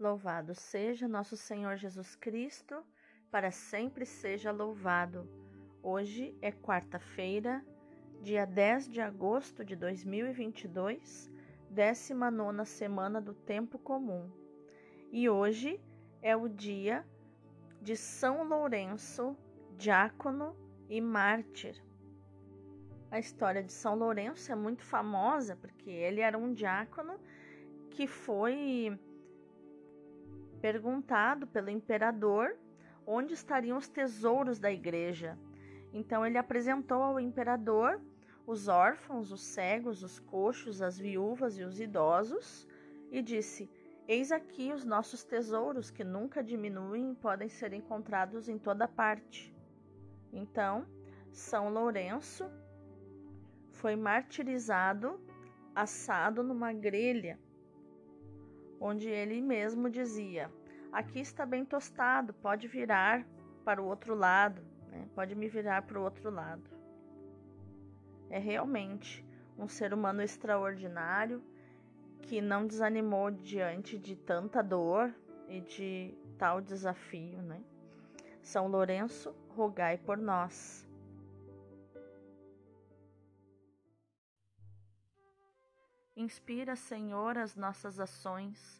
Louvado seja nosso Senhor Jesus Cristo, para sempre seja louvado. Hoje é quarta-feira, dia 10 de agosto de 2022, 19 semana do Tempo Comum. E hoje é o dia de São Lourenço, diácono e mártir. A história de São Lourenço é muito famosa porque ele era um diácono que foi perguntado pelo imperador onde estariam os tesouros da igreja. Então ele apresentou ao imperador os órfãos, os cegos, os coxos, as viúvas e os idosos e disse: Eis aqui os nossos tesouros que nunca diminuem e podem ser encontrados em toda parte. Então, São Lourenço foi martirizado, assado numa grelha onde ele mesmo dizia: Aqui está bem tostado, pode virar para o outro lado, né? pode me virar para o outro lado. É realmente um ser humano extraordinário que não desanimou diante de tanta dor e de tal desafio, né? São Lourenço, rogai por nós. Inspira, Senhor, as nossas ações,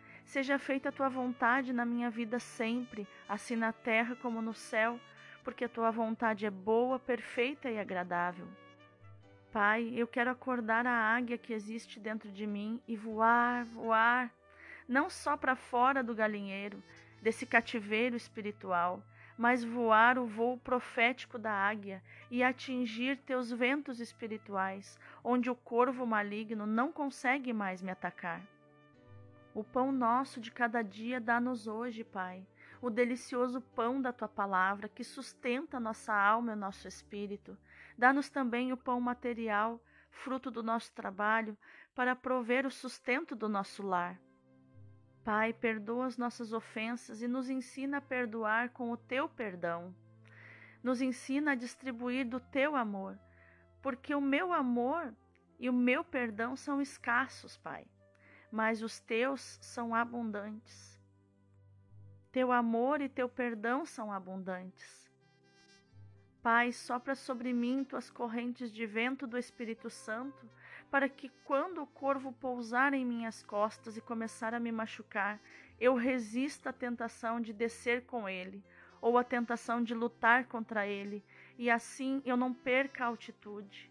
Seja feita a tua vontade na minha vida sempre, assim na terra como no céu, porque a tua vontade é boa, perfeita e agradável. Pai, eu quero acordar a águia que existe dentro de mim e voar, voar, não só para fora do galinheiro, desse cativeiro espiritual, mas voar o voo profético da águia e atingir teus ventos espirituais, onde o corvo maligno não consegue mais me atacar. O pão nosso de cada dia dá-nos hoje, Pai, o delicioso pão da tua palavra que sustenta nossa alma e nosso espírito. Dá-nos também o pão material, fruto do nosso trabalho, para prover o sustento do nosso lar. Pai, perdoa as nossas ofensas e nos ensina a perdoar com o teu perdão. Nos ensina a distribuir do teu amor, porque o meu amor e o meu perdão são escassos, Pai mas os teus são abundantes. Teu amor e teu perdão são abundantes. Pai, sopra sobre mim tuas correntes de vento do Espírito Santo, para que quando o corvo pousar em minhas costas e começar a me machucar, eu resista à tentação de descer com ele, ou à tentação de lutar contra ele, e assim eu não perca a altitude,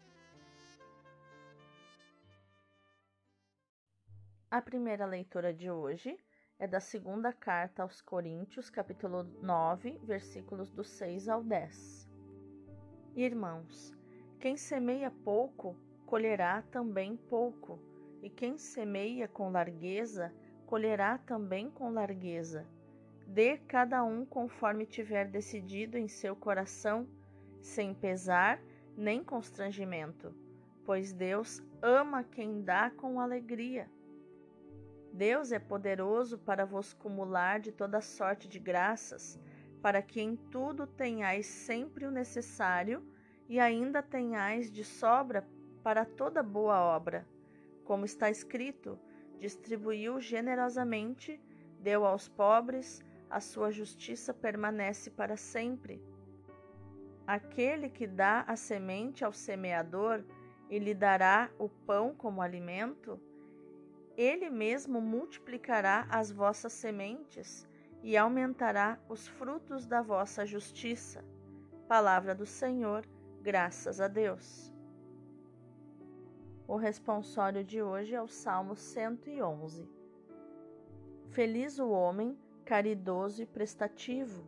A primeira leitura de hoje é da segunda carta aos Coríntios, capítulo 9, versículos do 6 ao 10. Irmãos, quem semeia pouco, colherá também pouco, e quem semeia com largueza, colherá também com largueza. Dê cada um conforme tiver decidido em seu coração, sem pesar nem constrangimento, pois Deus ama quem dá com alegria. Deus é poderoso para vos cumular de toda sorte de graças, para que em tudo tenhais sempre o necessário e ainda tenhais de sobra para toda boa obra. Como está escrito: distribuiu generosamente, deu aos pobres, a sua justiça permanece para sempre. Aquele que dá a semente ao semeador e lhe dará o pão como alimento, ele mesmo multiplicará as vossas sementes e aumentará os frutos da vossa justiça. Palavra do Senhor, graças a Deus. O responsório de hoje é o Salmo 111. Feliz o homem caridoso e prestativo.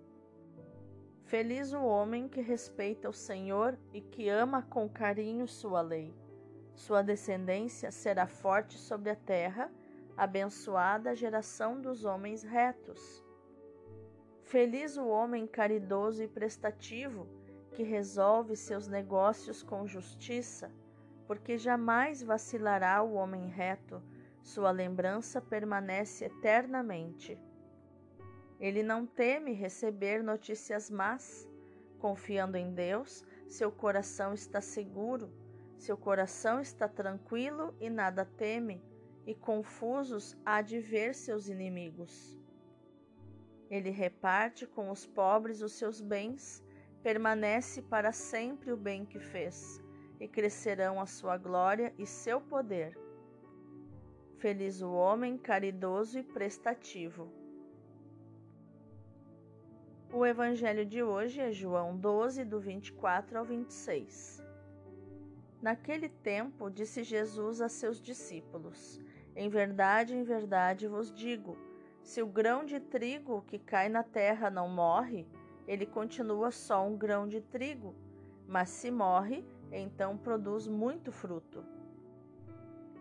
Feliz o homem que respeita o Senhor e que ama com carinho sua lei. Sua descendência será forte sobre a terra, abençoada a geração dos homens retos. Feliz o homem caridoso e prestativo, que resolve seus negócios com justiça, porque jamais vacilará o homem reto, sua lembrança permanece eternamente. Ele não teme receber notícias más, confiando em Deus, seu coração está seguro seu coração está tranquilo e nada teme, e confusos há de ver seus inimigos. Ele reparte com os pobres os seus bens, permanece para sempre o bem que fez, e crescerão a sua glória e seu poder. Feliz o homem caridoso e prestativo. O evangelho de hoje é João 12, do 24 ao 26. Naquele tempo, disse Jesus a seus discípulos: Em verdade, em verdade vos digo: se o grão de trigo que cai na terra não morre, ele continua só um grão de trigo, mas se morre, então produz muito fruto.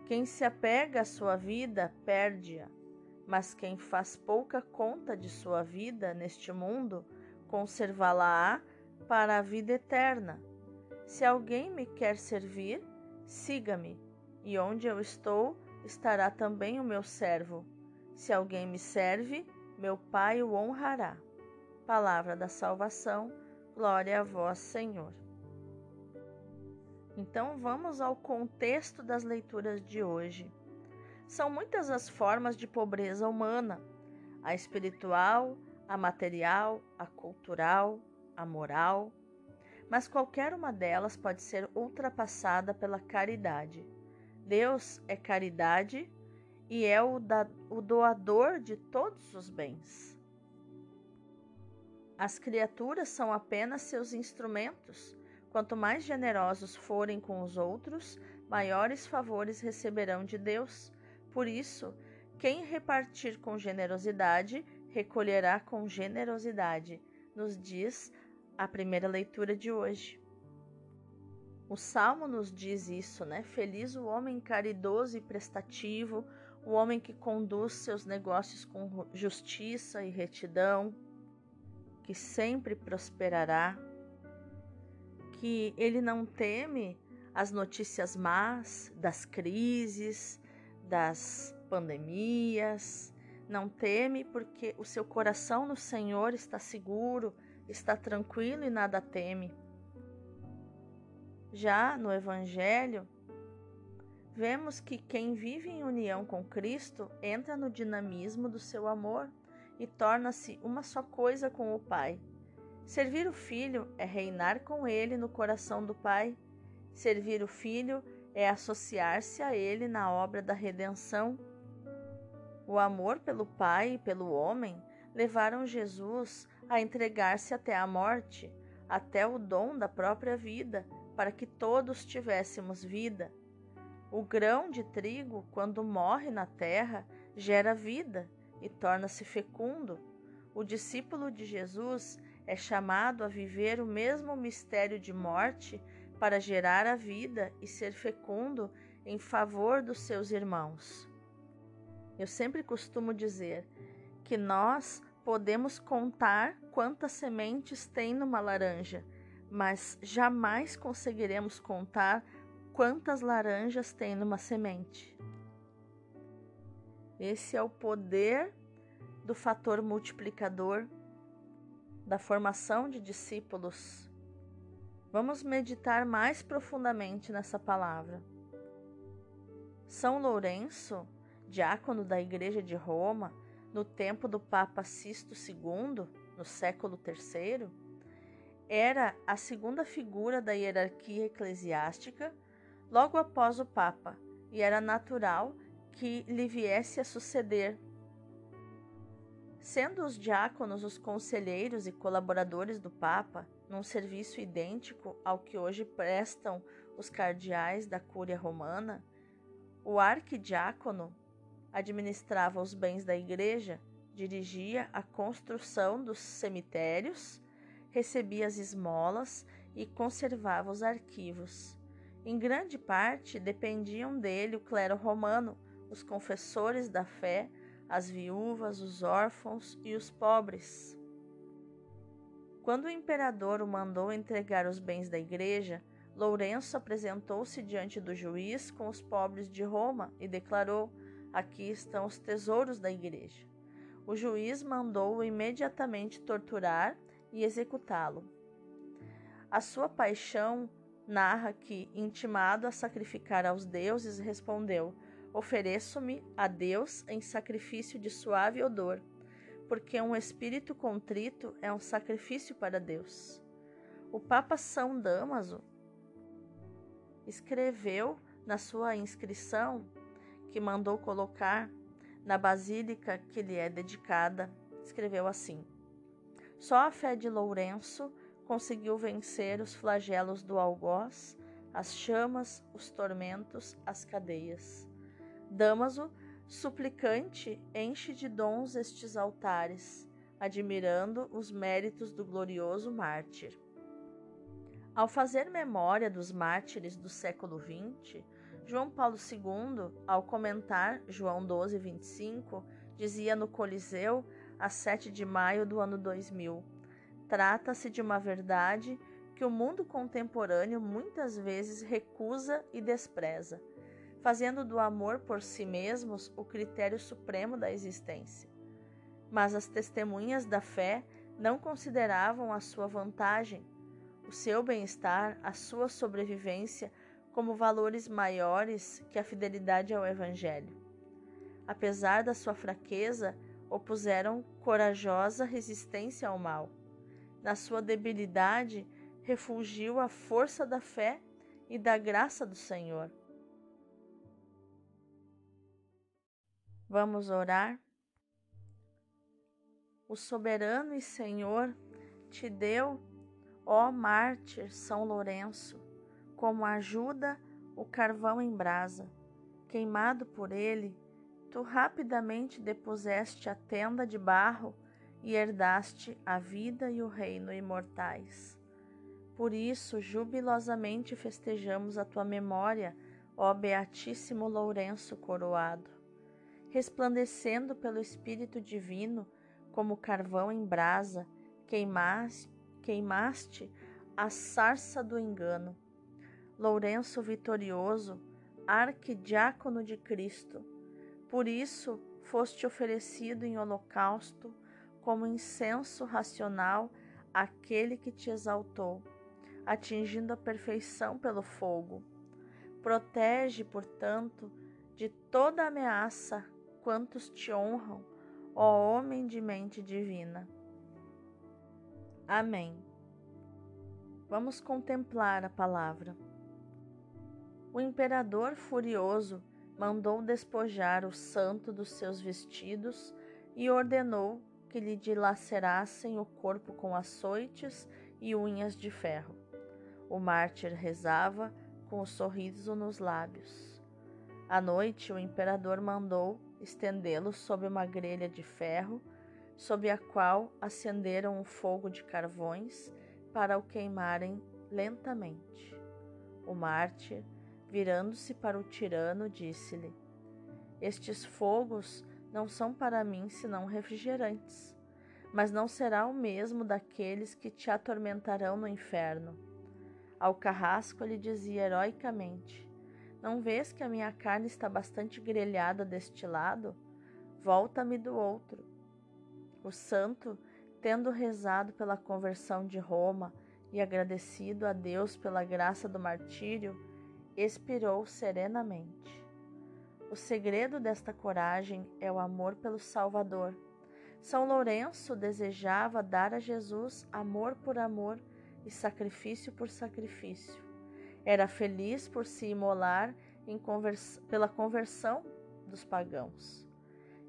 Quem se apega à sua vida, perde-a, mas quem faz pouca conta de sua vida neste mundo, conservá-la-á para a vida eterna. Se alguém me quer servir, siga-me, e onde eu estou, estará também o meu servo. Se alguém me serve, meu Pai o honrará. Palavra da salvação, glória a vós, Senhor. Então vamos ao contexto das leituras de hoje. São muitas as formas de pobreza humana: a espiritual, a material, a cultural, a moral mas qualquer uma delas pode ser ultrapassada pela caridade. Deus é caridade e é o, da, o doador de todos os bens. As criaturas são apenas seus instrumentos. Quanto mais generosos forem com os outros, maiores favores receberão de Deus. Por isso, quem repartir com generosidade, recolherá com generosidade, nos diz a primeira leitura de hoje. O salmo nos diz isso, né? Feliz o homem caridoso e prestativo, o homem que conduz seus negócios com justiça e retidão, que sempre prosperará. que ele não teme as notícias más das crises, das pandemias, não teme porque o seu coração no Senhor está seguro, está tranquilo e nada teme. Já no Evangelho, vemos que quem vive em união com Cristo entra no dinamismo do seu amor e torna-se uma só coisa com o Pai. Servir o Filho é reinar com ele no coração do Pai. Servir o Filho é associar-se a ele na obra da redenção. O amor pelo Pai e pelo homem levaram Jesus a entregar-se até a morte, até o dom da própria vida, para que todos tivéssemos vida. O grão de trigo, quando morre na terra, gera vida e torna-se fecundo. O discípulo de Jesus é chamado a viver o mesmo mistério de morte para gerar a vida e ser fecundo em favor dos seus irmãos. Eu sempre costumo dizer que nós podemos contar quantas sementes tem numa laranja, mas jamais conseguiremos contar quantas laranjas tem numa semente. Esse é o poder do fator multiplicador da formação de discípulos. Vamos meditar mais profundamente nessa palavra. São Lourenço, diácono da Igreja de Roma, no tempo do Papa Sisto II, no século III, era a segunda figura da hierarquia eclesiástica logo após o Papa, e era natural que lhe viesse a suceder. Sendo os diáconos os conselheiros e colaboradores do Papa, num serviço idêntico ao que hoje prestam os cardeais da Cúria Romana, o arquidiácono administrava os bens da igreja, dirigia a construção dos cemitérios, recebia as esmolas e conservava os arquivos. Em grande parte dependiam dele o clero romano, os confessores da fé, as viúvas, os órfãos e os pobres. Quando o imperador o mandou entregar os bens da igreja, Lourenço apresentou-se diante do juiz com os pobres de Roma e declarou: Aqui estão os tesouros da igreja. O juiz mandou-o imediatamente torturar e executá-lo. A sua paixão narra que, intimado a sacrificar aos deuses, respondeu: Ofereço-me a Deus em sacrifício de suave odor, porque um espírito contrito é um sacrifício para Deus. O Papa São Damaso escreveu na sua inscrição que mandou colocar na basílica que lhe é dedicada, escreveu assim: Só a fé de Lourenço conseguiu vencer os flagelos do algoz, as chamas, os tormentos, as cadeias. Damaso, suplicante, enche de dons estes altares, admirando os méritos do glorioso mártir. Ao fazer memória dos mártires do século XX, João Paulo II, ao comentar João 12, 25, dizia no Coliseu, a 7 de maio do ano 2000: Trata-se de uma verdade que o mundo contemporâneo muitas vezes recusa e despreza, fazendo do amor por si mesmos o critério supremo da existência. Mas as testemunhas da fé não consideravam a sua vantagem, o seu bem-estar, a sua sobrevivência como valores maiores que a fidelidade ao Evangelho. Apesar da sua fraqueza, opuseram corajosa resistência ao mal na sua debilidade, refugiu a força da fé e da graça do Senhor. Vamos orar? O soberano e Senhor te deu, ó mártir São Lourenço, como ajuda o carvão em brasa. Queimado por ele, tu rapidamente depuseste a tenda de barro e herdaste a vida e o reino imortais. Por isso, jubilosamente festejamos a tua memória, ó Beatíssimo Lourenço coroado. Resplandecendo pelo Espírito Divino, como carvão em brasa, queimaste, queimaste a sarça do engano. Lourenço vitorioso, arquidiácono de Cristo, por isso foste oferecido em holocausto como incenso racional àquele que te exaltou, atingindo a perfeição pelo fogo. Protege, portanto, de toda ameaça quantos te honram, ó homem de mente divina. Amém. Vamos contemplar a palavra. O imperador furioso mandou despojar o santo dos seus vestidos e ordenou que lhe dilacerassem o corpo com açoites e unhas de ferro. O mártir rezava com o um sorriso nos lábios. À noite, o imperador mandou estendê-lo sob uma grelha de ferro, sob a qual acenderam um fogo de carvões para o queimarem lentamente. O mártir, virando-se para o tirano, disse-lhe: Estes fogos não são para mim senão refrigerantes, mas não será o mesmo daqueles que te atormentarão no inferno. Ao carrasco lhe dizia heroicamente: Não vês que a minha carne está bastante grelhada deste lado? Volta-me do outro. O santo, tendo rezado pela conversão de Roma e agradecido a Deus pela graça do martírio, expirou serenamente. O segredo desta coragem é o amor pelo Salvador. São Lourenço desejava dar a Jesus amor por amor e sacrifício por sacrifício. Era feliz por se imolar convers pela conversão dos pagãos.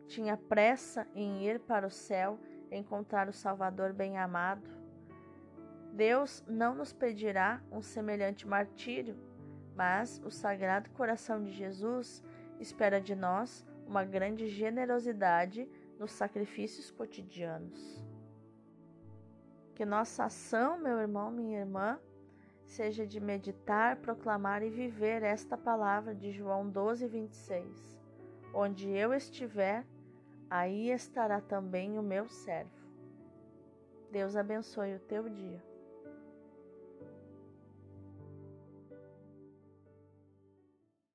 Tinha pressa em ir para o céu encontrar o Salvador bem-amado. Deus não nos pedirá um semelhante martírio, mas o Sagrado Coração de Jesus espera de nós uma grande generosidade nos sacrifícios cotidianos. Que nossa ação, meu irmão, minha irmã, seja de meditar, proclamar e viver esta palavra de João 12, 26. Onde eu estiver, aí estará também o meu servo. Deus abençoe o teu dia.